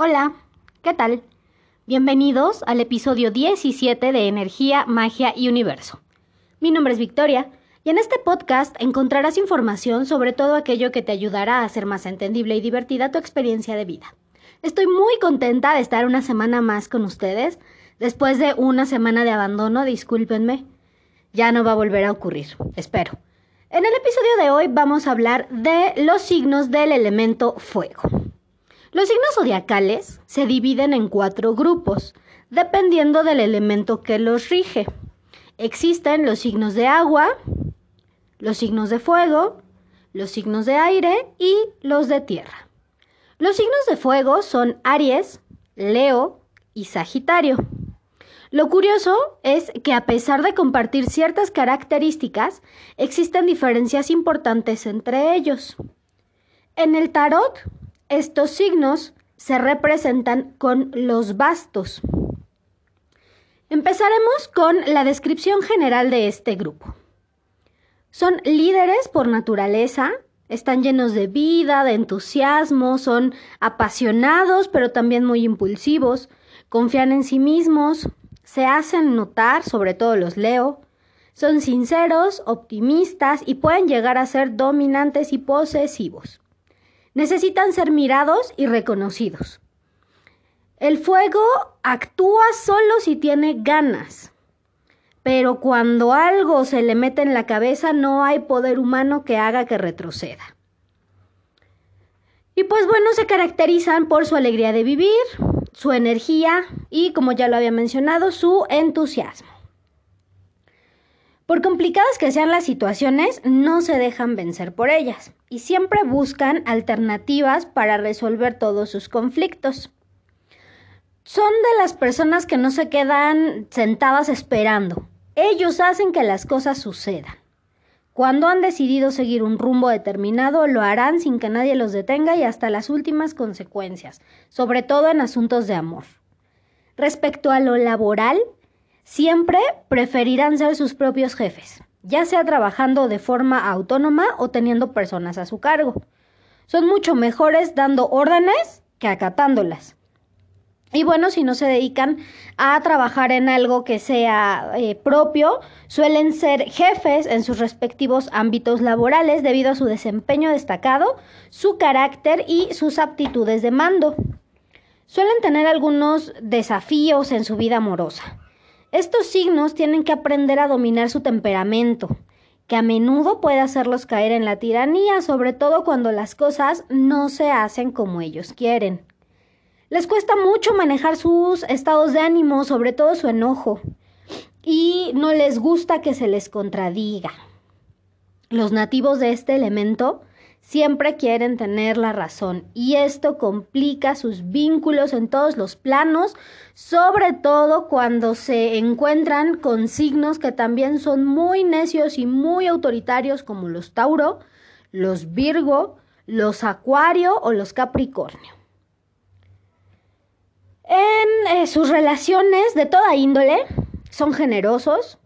Hola, ¿qué tal? Bienvenidos al episodio 17 de Energía, Magia y Universo. Mi nombre es Victoria y en este podcast encontrarás información sobre todo aquello que te ayudará a hacer más entendible y divertida tu experiencia de vida. Estoy muy contenta de estar una semana más con ustedes. Después de una semana de abandono, discúlpenme, ya no va a volver a ocurrir, espero. En el episodio de hoy vamos a hablar de los signos del elemento fuego. Los signos zodiacales se dividen en cuatro grupos, dependiendo del elemento que los rige. Existen los signos de agua, los signos de fuego, los signos de aire y los de tierra. Los signos de fuego son Aries, Leo y Sagitario. Lo curioso es que a pesar de compartir ciertas características, existen diferencias importantes entre ellos. En el tarot, estos signos se representan con los bastos. Empezaremos con la descripción general de este grupo. Son líderes por naturaleza, están llenos de vida, de entusiasmo, son apasionados pero también muy impulsivos, confían en sí mismos, se hacen notar, sobre todo los leo, son sinceros, optimistas y pueden llegar a ser dominantes y posesivos necesitan ser mirados y reconocidos. El fuego actúa solo si tiene ganas, pero cuando algo se le mete en la cabeza no hay poder humano que haga que retroceda. Y pues bueno, se caracterizan por su alegría de vivir, su energía y, como ya lo había mencionado, su entusiasmo. Por complicadas que sean las situaciones, no se dejan vencer por ellas y siempre buscan alternativas para resolver todos sus conflictos. Son de las personas que no se quedan sentadas esperando. Ellos hacen que las cosas sucedan. Cuando han decidido seguir un rumbo determinado, lo harán sin que nadie los detenga y hasta las últimas consecuencias, sobre todo en asuntos de amor. Respecto a lo laboral, Siempre preferirán ser sus propios jefes, ya sea trabajando de forma autónoma o teniendo personas a su cargo. Son mucho mejores dando órdenes que acatándolas. Y bueno, si no se dedican a trabajar en algo que sea eh, propio, suelen ser jefes en sus respectivos ámbitos laborales debido a su desempeño destacado, su carácter y sus aptitudes de mando. Suelen tener algunos desafíos en su vida amorosa. Estos signos tienen que aprender a dominar su temperamento, que a menudo puede hacerlos caer en la tiranía, sobre todo cuando las cosas no se hacen como ellos quieren. Les cuesta mucho manejar sus estados de ánimo, sobre todo su enojo, y no les gusta que se les contradiga. Los nativos de este elemento siempre quieren tener la razón y esto complica sus vínculos en todos los planos, sobre todo cuando se encuentran con signos que también son muy necios y muy autoritarios como los Tauro, los Virgo, los Acuario o los Capricornio. En eh, sus relaciones de toda índole son generosos,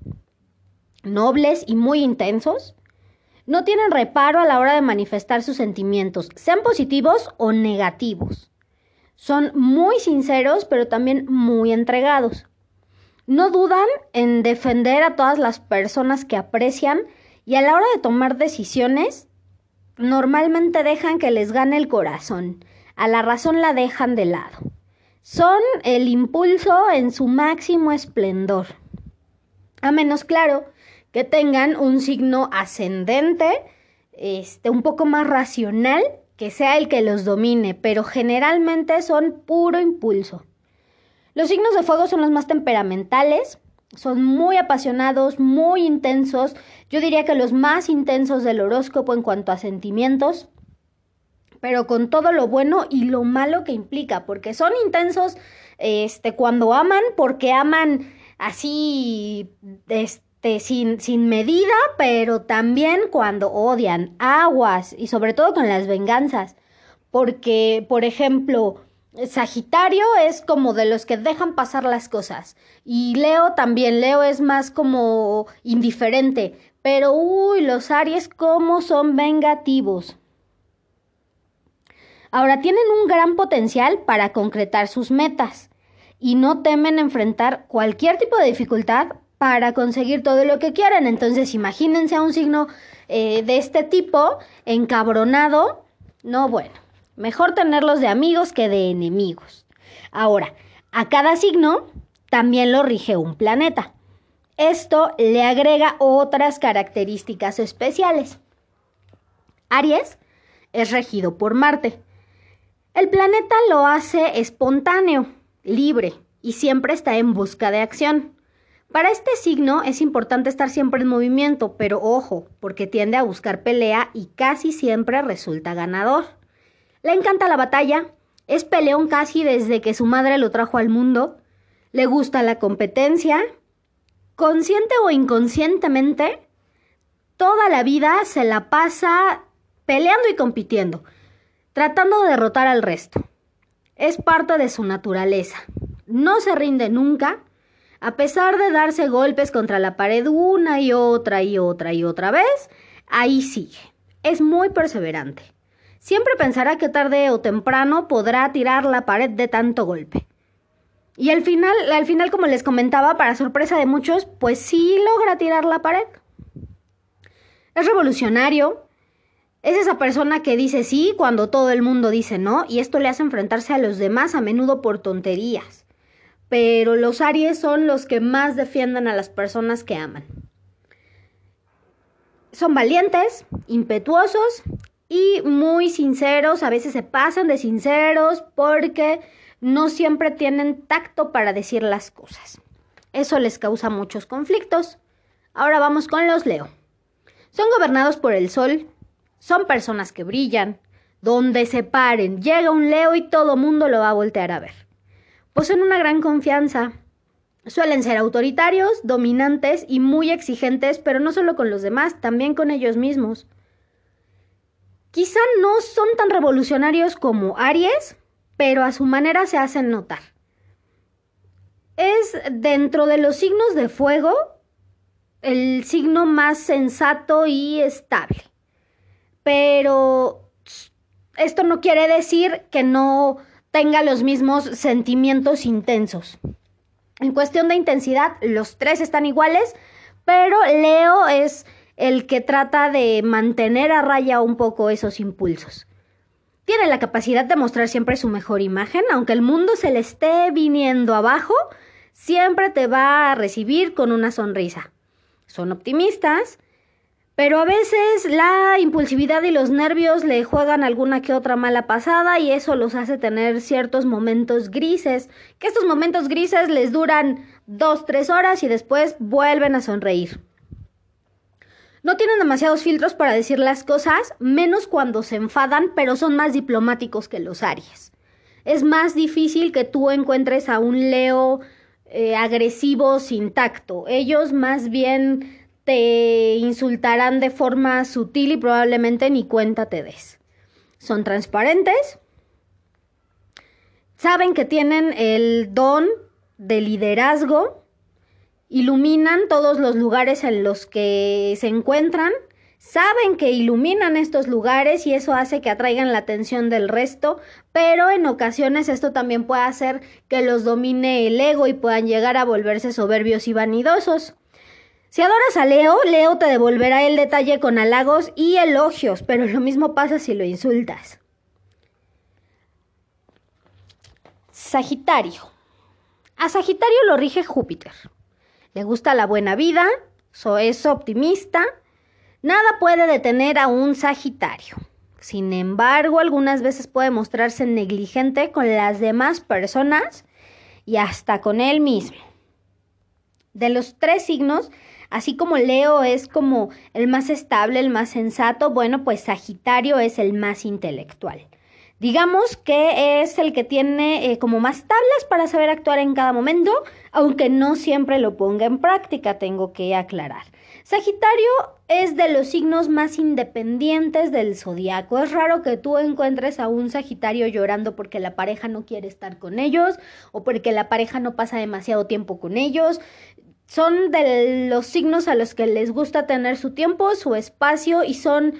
nobles y muy intensos no tienen reparo a la hora de manifestar sus sentimientos, sean positivos o negativos. Son muy sinceros, pero también muy entregados. No dudan en defender a todas las personas que aprecian y a la hora de tomar decisiones, normalmente dejan que les gane el corazón. A la razón la dejan de lado. Son el impulso en su máximo esplendor. A menos claro que tengan un signo ascendente, este, un poco más racional, que sea el que los domine, pero generalmente son puro impulso. Los signos de fuego son los más temperamentales, son muy apasionados, muy intensos, yo diría que los más intensos del horóscopo en cuanto a sentimientos, pero con todo lo bueno y lo malo que implica, porque son intensos este, cuando aman, porque aman así, este, este, sin, sin medida, pero también cuando odian, aguas y sobre todo con las venganzas. Porque, por ejemplo, Sagitario es como de los que dejan pasar las cosas. Y Leo también, Leo es más como indiferente. Pero, uy, los Aries, ¿cómo son vengativos? Ahora tienen un gran potencial para concretar sus metas y no temen enfrentar cualquier tipo de dificultad para conseguir todo lo que quieran. Entonces imagínense a un signo eh, de este tipo encabronado. No, bueno, mejor tenerlos de amigos que de enemigos. Ahora, a cada signo también lo rige un planeta. Esto le agrega otras características especiales. Aries es regido por Marte. El planeta lo hace espontáneo, libre y siempre está en busca de acción. Para este signo es importante estar siempre en movimiento, pero ojo, porque tiende a buscar pelea y casi siempre resulta ganador. Le encanta la batalla, es peleón casi desde que su madre lo trajo al mundo, le gusta la competencia, consciente o inconscientemente, toda la vida se la pasa peleando y compitiendo, tratando de derrotar al resto. Es parte de su naturaleza. No se rinde nunca, a pesar de darse golpes contra la pared una y otra y otra y otra vez, ahí sigue. Es muy perseverante. Siempre pensará que tarde o temprano podrá tirar la pared de tanto golpe. Y al final, al final, como les comentaba, para sorpresa de muchos, pues sí logra tirar la pared. Es revolucionario. Es esa persona que dice sí cuando todo el mundo dice no, y esto le hace enfrentarse a los demás a menudo por tonterías pero los Aries son los que más defienden a las personas que aman. Son valientes, impetuosos y muy sinceros, a veces se pasan de sinceros porque no siempre tienen tacto para decir las cosas. Eso les causa muchos conflictos. Ahora vamos con los Leo. Son gobernados por el Sol, son personas que brillan, donde se paren, llega un Leo y todo mundo lo va a voltear a ver poseen una gran confianza. Suelen ser autoritarios, dominantes y muy exigentes, pero no solo con los demás, también con ellos mismos. Quizá no son tan revolucionarios como Aries, pero a su manera se hacen notar. Es dentro de los signos de fuego el signo más sensato y estable. Pero esto no quiere decir que no tenga los mismos sentimientos intensos. En cuestión de intensidad, los tres están iguales, pero Leo es el que trata de mantener a raya un poco esos impulsos. Tiene la capacidad de mostrar siempre su mejor imagen, aunque el mundo se le esté viniendo abajo, siempre te va a recibir con una sonrisa. Son optimistas, pero a veces la impulsividad y los nervios le juegan alguna que otra mala pasada y eso los hace tener ciertos momentos grises, que estos momentos grises les duran dos, tres horas y después vuelven a sonreír. No tienen demasiados filtros para decir las cosas, menos cuando se enfadan, pero son más diplomáticos que los Aries. Es más difícil que tú encuentres a un Leo eh, agresivo sin tacto. Ellos más bien te insultarán de forma sutil y probablemente ni cuenta te des. Son transparentes, saben que tienen el don de liderazgo, iluminan todos los lugares en los que se encuentran, saben que iluminan estos lugares y eso hace que atraigan la atención del resto, pero en ocasiones esto también puede hacer que los domine el ego y puedan llegar a volverse soberbios y vanidosos. Si adoras a Leo, Leo te devolverá el detalle con halagos y elogios, pero lo mismo pasa si lo insultas. Sagitario. A Sagitario lo rige Júpiter. Le gusta la buena vida, es optimista. Nada puede detener a un Sagitario. Sin embargo, algunas veces puede mostrarse negligente con las demás personas y hasta con él mismo. De los tres signos, Así como Leo es como el más estable, el más sensato, bueno, pues Sagitario es el más intelectual. Digamos que es el que tiene eh, como más tablas para saber actuar en cada momento, aunque no siempre lo ponga en práctica, tengo que aclarar. Sagitario es de los signos más independientes del zodiaco. Es raro que tú encuentres a un Sagitario llorando porque la pareja no quiere estar con ellos o porque la pareja no pasa demasiado tiempo con ellos son de los signos a los que les gusta tener su tiempo, su espacio y son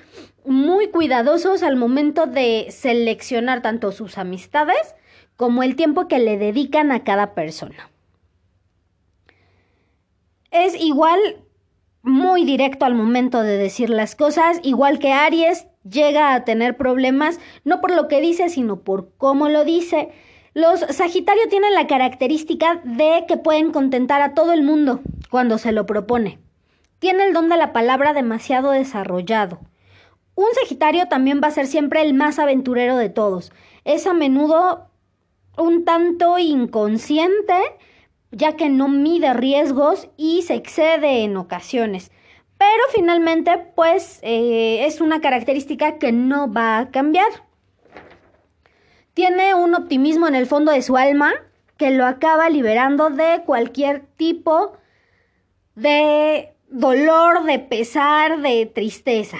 muy cuidadosos al momento de seleccionar tanto sus amistades como el tiempo que le dedican a cada persona. Es igual muy directo al momento de decir las cosas, igual que Aries llega a tener problemas no por lo que dice, sino por cómo lo dice. Los Sagitario tienen la característica de que pueden contentar a todo el mundo cuando se lo propone. Tiene el don de la palabra demasiado desarrollado. Un Sagitario también va a ser siempre el más aventurero de todos. Es a menudo un tanto inconsciente, ya que no mide riesgos y se excede en ocasiones. Pero finalmente, pues eh, es una característica que no va a cambiar. Tiene un optimismo en el fondo de su alma que lo acaba liberando de cualquier tipo de dolor, de pesar, de tristeza.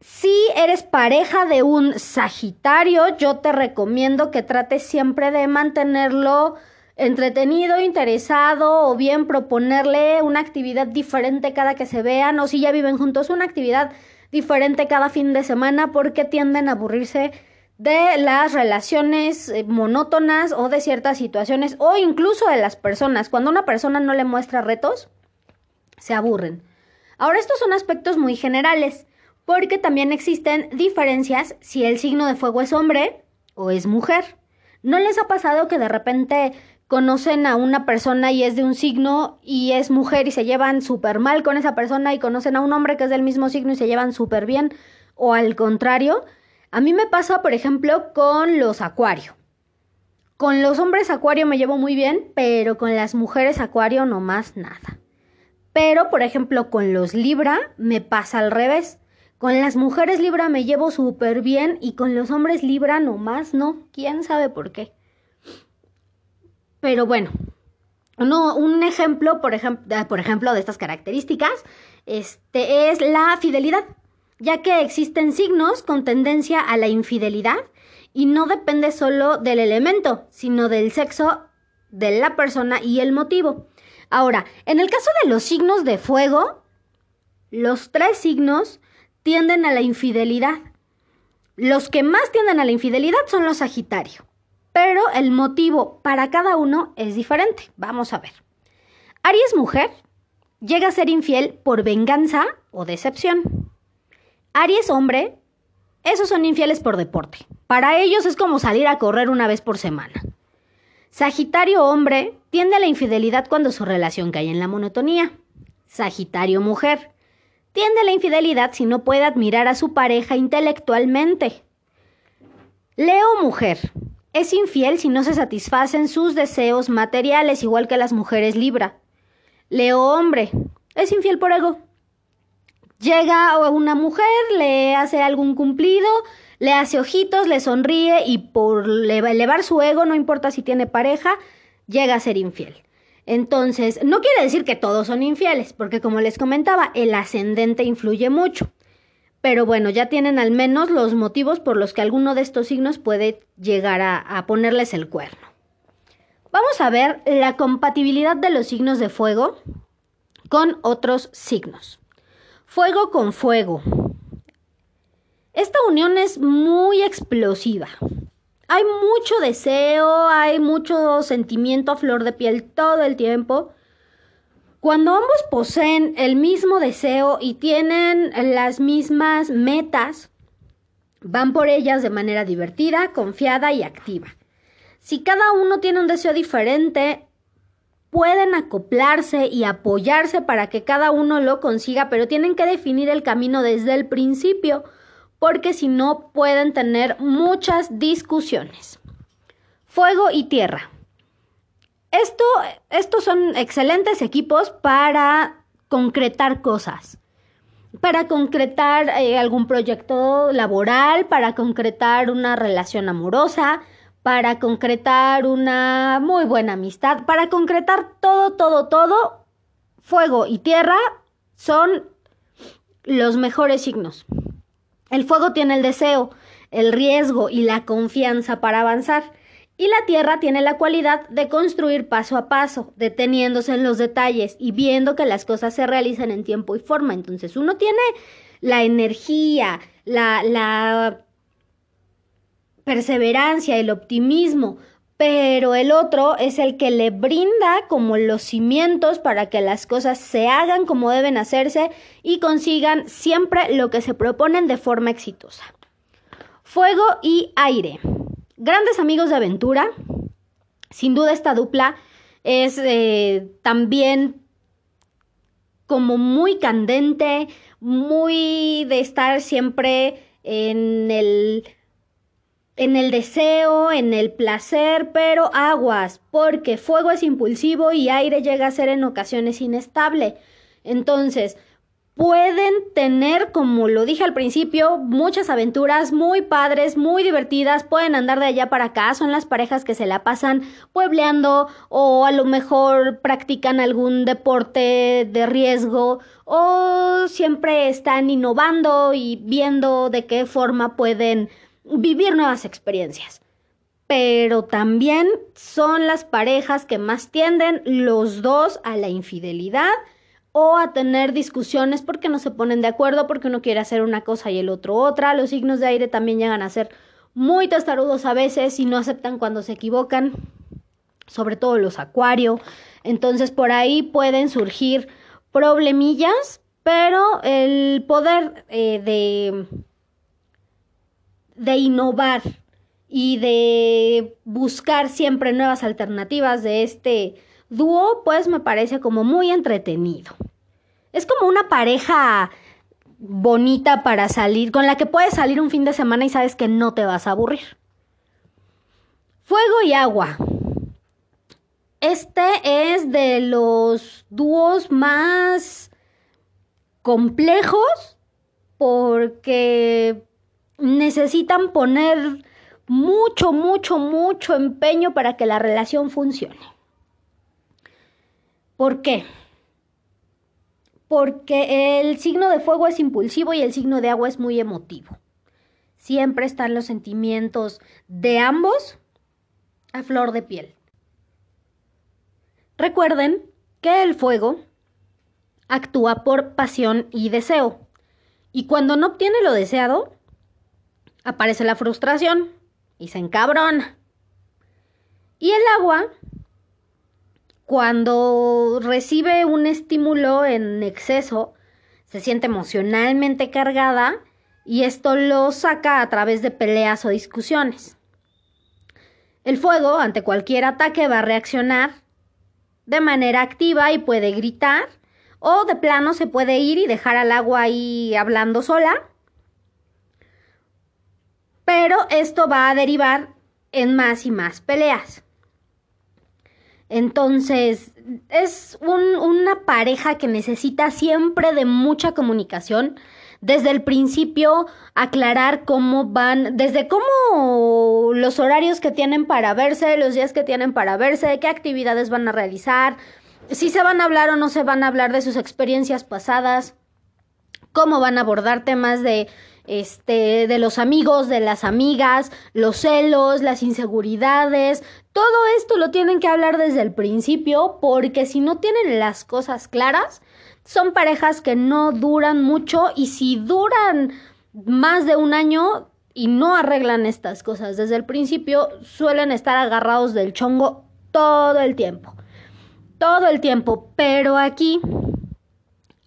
Si eres pareja de un Sagitario, yo te recomiendo que trates siempre de mantenerlo entretenido, interesado o bien proponerle una actividad diferente cada que se vean o si ya viven juntos, una actividad diferente cada fin de semana porque tienden a aburrirse de las relaciones eh, monótonas o de ciertas situaciones o incluso de las personas. Cuando una persona no le muestra retos, se aburren. Ahora, estos son aspectos muy generales, porque también existen diferencias si el signo de fuego es hombre o es mujer. ¿No les ha pasado que de repente conocen a una persona y es de un signo y es mujer y se llevan súper mal con esa persona y conocen a un hombre que es del mismo signo y se llevan súper bien? O al contrario, a mí me pasa, por ejemplo, con los acuario. Con los hombres acuario me llevo muy bien, pero con las mujeres acuario no más nada. Pero, por ejemplo, con los libra me pasa al revés. Con las mujeres libra me llevo súper bien y con los hombres libra no más no. ¿Quién sabe por qué? Pero bueno, un ejemplo, por, por ejemplo, de estas características, este, es la fidelidad ya que existen signos con tendencia a la infidelidad y no depende solo del elemento, sino del sexo de la persona y el motivo. Ahora, en el caso de los signos de fuego, los tres signos tienden a la infidelidad. Los que más tienden a la infidelidad son los Sagitario, pero el motivo para cada uno es diferente. Vamos a ver. Aries mujer llega a ser infiel por venganza o decepción. Aries hombre, esos son infieles por deporte. Para ellos es como salir a correr una vez por semana. Sagitario hombre tiende a la infidelidad cuando su relación cae en la monotonía. Sagitario mujer tiende a la infidelidad si no puede admirar a su pareja intelectualmente. Leo mujer es infiel si no se satisfacen sus deseos materiales igual que las mujeres Libra. Leo hombre es infiel por ego. Llega una mujer, le hace algún cumplido, le hace ojitos, le sonríe y por elevar su ego, no importa si tiene pareja, llega a ser infiel. Entonces, no quiere decir que todos son infieles, porque como les comentaba, el ascendente influye mucho. Pero bueno, ya tienen al menos los motivos por los que alguno de estos signos puede llegar a, a ponerles el cuerno. Vamos a ver la compatibilidad de los signos de fuego con otros signos. Fuego con fuego. Esta unión es muy explosiva. Hay mucho deseo, hay mucho sentimiento a flor de piel todo el tiempo. Cuando ambos poseen el mismo deseo y tienen las mismas metas, van por ellas de manera divertida, confiada y activa. Si cada uno tiene un deseo diferente, pueden acoplarse y apoyarse para que cada uno lo consiga, pero tienen que definir el camino desde el principio, porque si no pueden tener muchas discusiones. Fuego y tierra. Esto, estos son excelentes equipos para concretar cosas, para concretar eh, algún proyecto laboral, para concretar una relación amorosa, para concretar una muy buena amistad, para concretar todo, todo, todo, fuego y tierra son los mejores signos. El fuego tiene el deseo, el riesgo y la confianza para avanzar. Y la Tierra tiene la cualidad de construir paso a paso, deteniéndose en los detalles y viendo que las cosas se realizan en tiempo y forma. Entonces uno tiene la energía, la, la perseverancia, el optimismo, pero el otro es el que le brinda como los cimientos para que las cosas se hagan como deben hacerse y consigan siempre lo que se proponen de forma exitosa. Fuego y aire. Grandes amigos de aventura. Sin duda esta dupla es eh, también como muy candente, muy de estar siempre en el en el deseo, en el placer, pero aguas, porque fuego es impulsivo y aire llega a ser en ocasiones inestable. Entonces, pueden tener, como lo dije al principio, muchas aventuras muy padres, muy divertidas, pueden andar de allá para acá, son las parejas que se la pasan puebleando o a lo mejor practican algún deporte de riesgo o siempre están innovando y viendo de qué forma pueden vivir nuevas experiencias. Pero también son las parejas que más tienden los dos a la infidelidad o a tener discusiones porque no se ponen de acuerdo, porque uno quiere hacer una cosa y el otro otra. Los signos de aire también llegan a ser muy testarudos a veces y no aceptan cuando se equivocan, sobre todo los acuario. Entonces por ahí pueden surgir problemillas, pero el poder eh, de de innovar y de buscar siempre nuevas alternativas de este dúo, pues me parece como muy entretenido. Es como una pareja bonita para salir, con la que puedes salir un fin de semana y sabes que no te vas a aburrir. Fuego y agua. Este es de los dúos más complejos porque necesitan poner mucho, mucho, mucho empeño para que la relación funcione. ¿Por qué? Porque el signo de fuego es impulsivo y el signo de agua es muy emotivo. Siempre están los sentimientos de ambos a flor de piel. Recuerden que el fuego actúa por pasión y deseo. Y cuando no obtiene lo deseado, aparece la frustración y se encabrona. Y el agua, cuando recibe un estímulo en exceso, se siente emocionalmente cargada y esto lo saca a través de peleas o discusiones. El fuego, ante cualquier ataque, va a reaccionar de manera activa y puede gritar, o de plano se puede ir y dejar al agua ahí hablando sola, pero esto va a derivar en más y más peleas. Entonces, es una pareja que necesita siempre de mucha comunicación. Desde el principio, aclarar cómo van, desde cómo los horarios que tienen para verse, los días que tienen para verse, qué actividades van a realizar, si se van a hablar o no se van a hablar de sus experiencias pasadas, cómo van a abordar temas de este, de los amigos, de las amigas, los celos, las inseguridades, todo esto lo tienen que hablar desde el principio porque si no tienen las cosas claras, son parejas que no duran mucho y si duran más de un año y no arreglan estas cosas desde el principio, suelen estar agarrados del chongo todo el tiempo. Todo el tiempo, pero aquí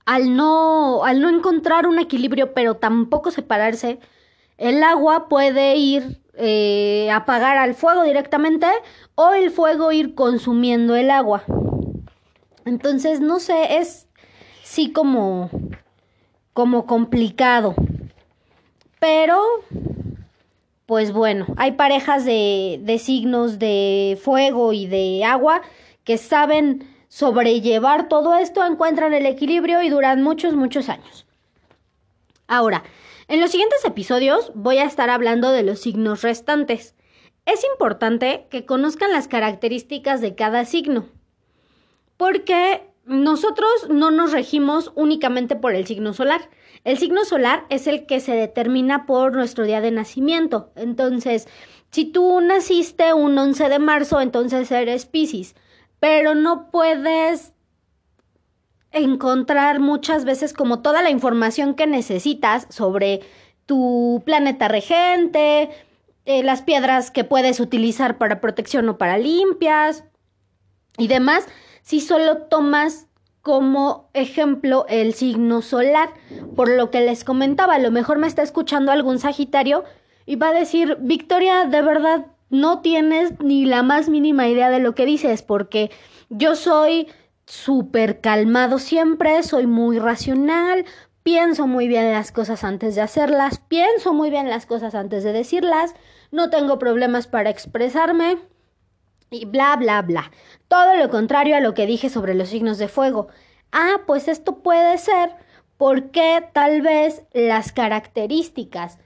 al no, al no encontrar un equilibrio, pero tampoco separarse, el agua puede ir eh, apagar al fuego directamente o el fuego ir consumiendo el agua. Entonces, no sé, es sí como, como complicado. Pero, pues bueno, hay parejas de, de signos de fuego y de agua que saben sobrellevar todo esto, encuentran el equilibrio y duran muchos, muchos años. Ahora, en los siguientes episodios voy a estar hablando de los signos restantes. Es importante que conozcan las características de cada signo, porque nosotros no nos regimos únicamente por el signo solar. El signo solar es el que se determina por nuestro día de nacimiento. Entonces, si tú naciste un 11 de marzo, entonces eres Pisces, pero no puedes encontrar muchas veces como toda la información que necesitas sobre tu planeta regente, eh, las piedras que puedes utilizar para protección o para limpias y demás, si solo tomas como ejemplo el signo solar, por lo que les comentaba, a lo mejor me está escuchando algún Sagitario y va a decir, Victoria, de verdad no tienes ni la más mínima idea de lo que dices, porque yo soy súper calmado siempre, soy muy racional, pienso muy bien las cosas antes de hacerlas, pienso muy bien las cosas antes de decirlas, no tengo problemas para expresarme y bla, bla, bla. Todo lo contrario a lo que dije sobre los signos de fuego. Ah, pues esto puede ser porque tal vez las características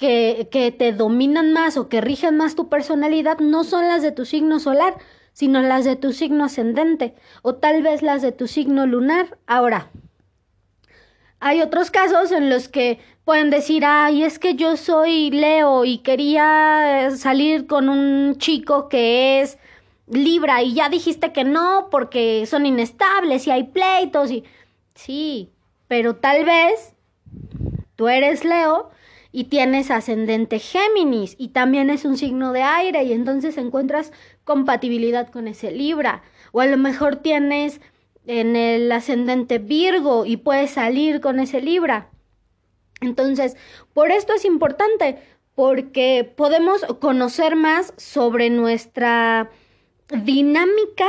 que, que te dominan más o que rigen más tu personalidad no son las de tu signo solar, sino las de tu signo ascendente o tal vez las de tu signo lunar. Ahora, hay otros casos en los que pueden decir, ay, es que yo soy Leo y quería salir con un chico que es Libra y ya dijiste que no porque son inestables y hay pleitos y sí, pero tal vez tú eres Leo y tienes ascendente Géminis y también es un signo de aire y entonces encuentras compatibilidad con ese Libra. O a lo mejor tienes en el ascendente Virgo y puedes salir con ese Libra. Entonces, por esto es importante, porque podemos conocer más sobre nuestra dinámica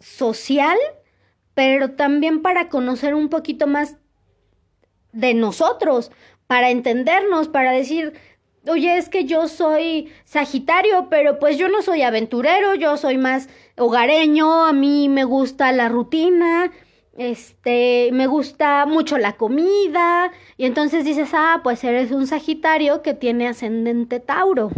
social, pero también para conocer un poquito más de nosotros, para entendernos, para decir, oye, es que yo soy Sagitario, pero pues yo no soy aventurero, yo soy más hogareño, a mí me gusta la rutina, este, me gusta mucho la comida, y entonces dices, ah, pues eres un Sagitario que tiene ascendente Tauro.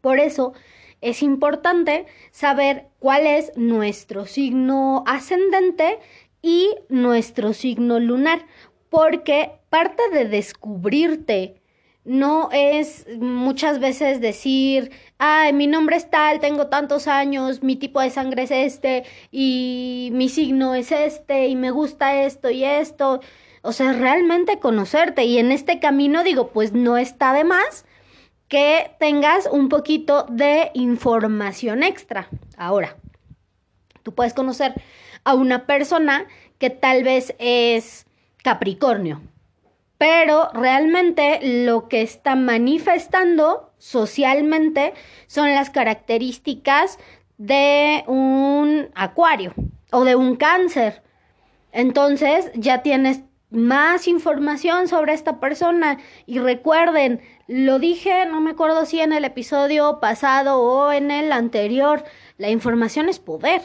Por eso es importante saber cuál es nuestro signo ascendente y nuestro signo lunar, porque parte de descubrirte no es muchas veces decir, ay, mi nombre es tal, tengo tantos años, mi tipo de sangre es este y mi signo es este y me gusta esto y esto. O sea, realmente conocerte y en este camino digo, pues no está de más que tengas un poquito de información extra. Ahora, tú puedes conocer a una persona que tal vez es Capricornio, pero realmente lo que está manifestando socialmente son las características de un acuario o de un cáncer. Entonces ya tienes más información sobre esta persona y recuerden, lo dije, no me acuerdo si en el episodio pasado o en el anterior, la información es poder.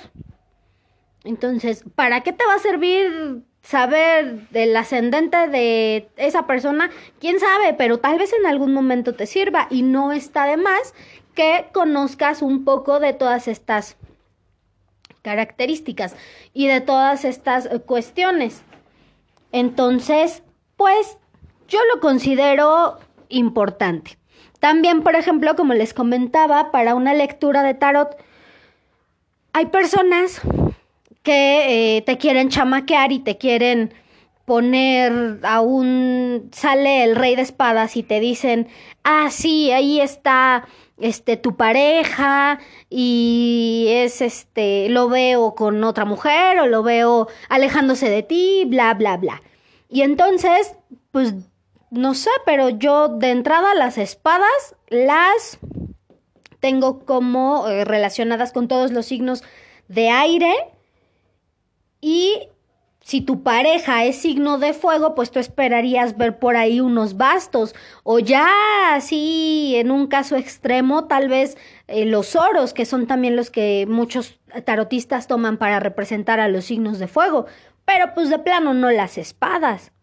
Entonces, ¿para qué te va a servir saber del ascendente de esa persona, quién sabe, pero tal vez en algún momento te sirva y no está de más que conozcas un poco de todas estas características y de todas estas cuestiones. Entonces, pues yo lo considero importante. También, por ejemplo, como les comentaba, para una lectura de tarot, hay personas que eh, te quieren chamaquear y te quieren poner a un sale el rey de espadas y te dicen ah sí ahí está este tu pareja y es este lo veo con otra mujer o lo veo alejándose de ti bla bla bla y entonces pues no sé pero yo de entrada las espadas las tengo como eh, relacionadas con todos los signos de aire y si tu pareja es signo de fuego, pues tú esperarías ver por ahí unos bastos. O ya así, en un caso extremo, tal vez eh, los oros, que son también los que muchos tarotistas toman para representar a los signos de fuego. Pero pues de plano no las espadas.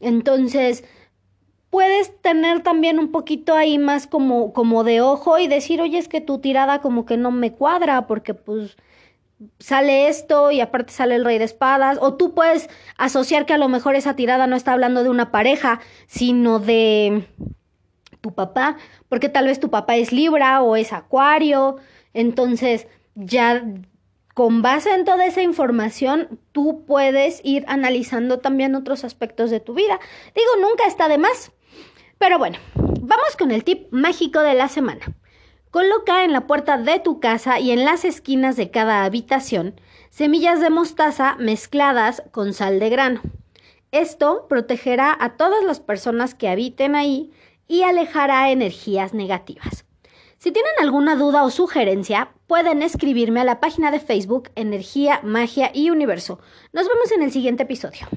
Entonces, puedes tener también un poquito ahí más como, como de ojo y decir, oye, es que tu tirada como que no me cuadra, porque pues sale esto y aparte sale el rey de espadas, o tú puedes asociar que a lo mejor esa tirada no está hablando de una pareja, sino de tu papá, porque tal vez tu papá es Libra o es Acuario, entonces ya con base en toda esa información, tú puedes ir analizando también otros aspectos de tu vida. Digo, nunca está de más. Pero bueno, vamos con el tip mágico de la semana. Coloca en la puerta de tu casa y en las esquinas de cada habitación semillas de mostaza mezcladas con sal de grano. Esto protegerá a todas las personas que habiten ahí y alejará energías negativas. Si tienen alguna duda o sugerencia, pueden escribirme a la página de Facebook Energía, Magia y Universo. Nos vemos en el siguiente episodio.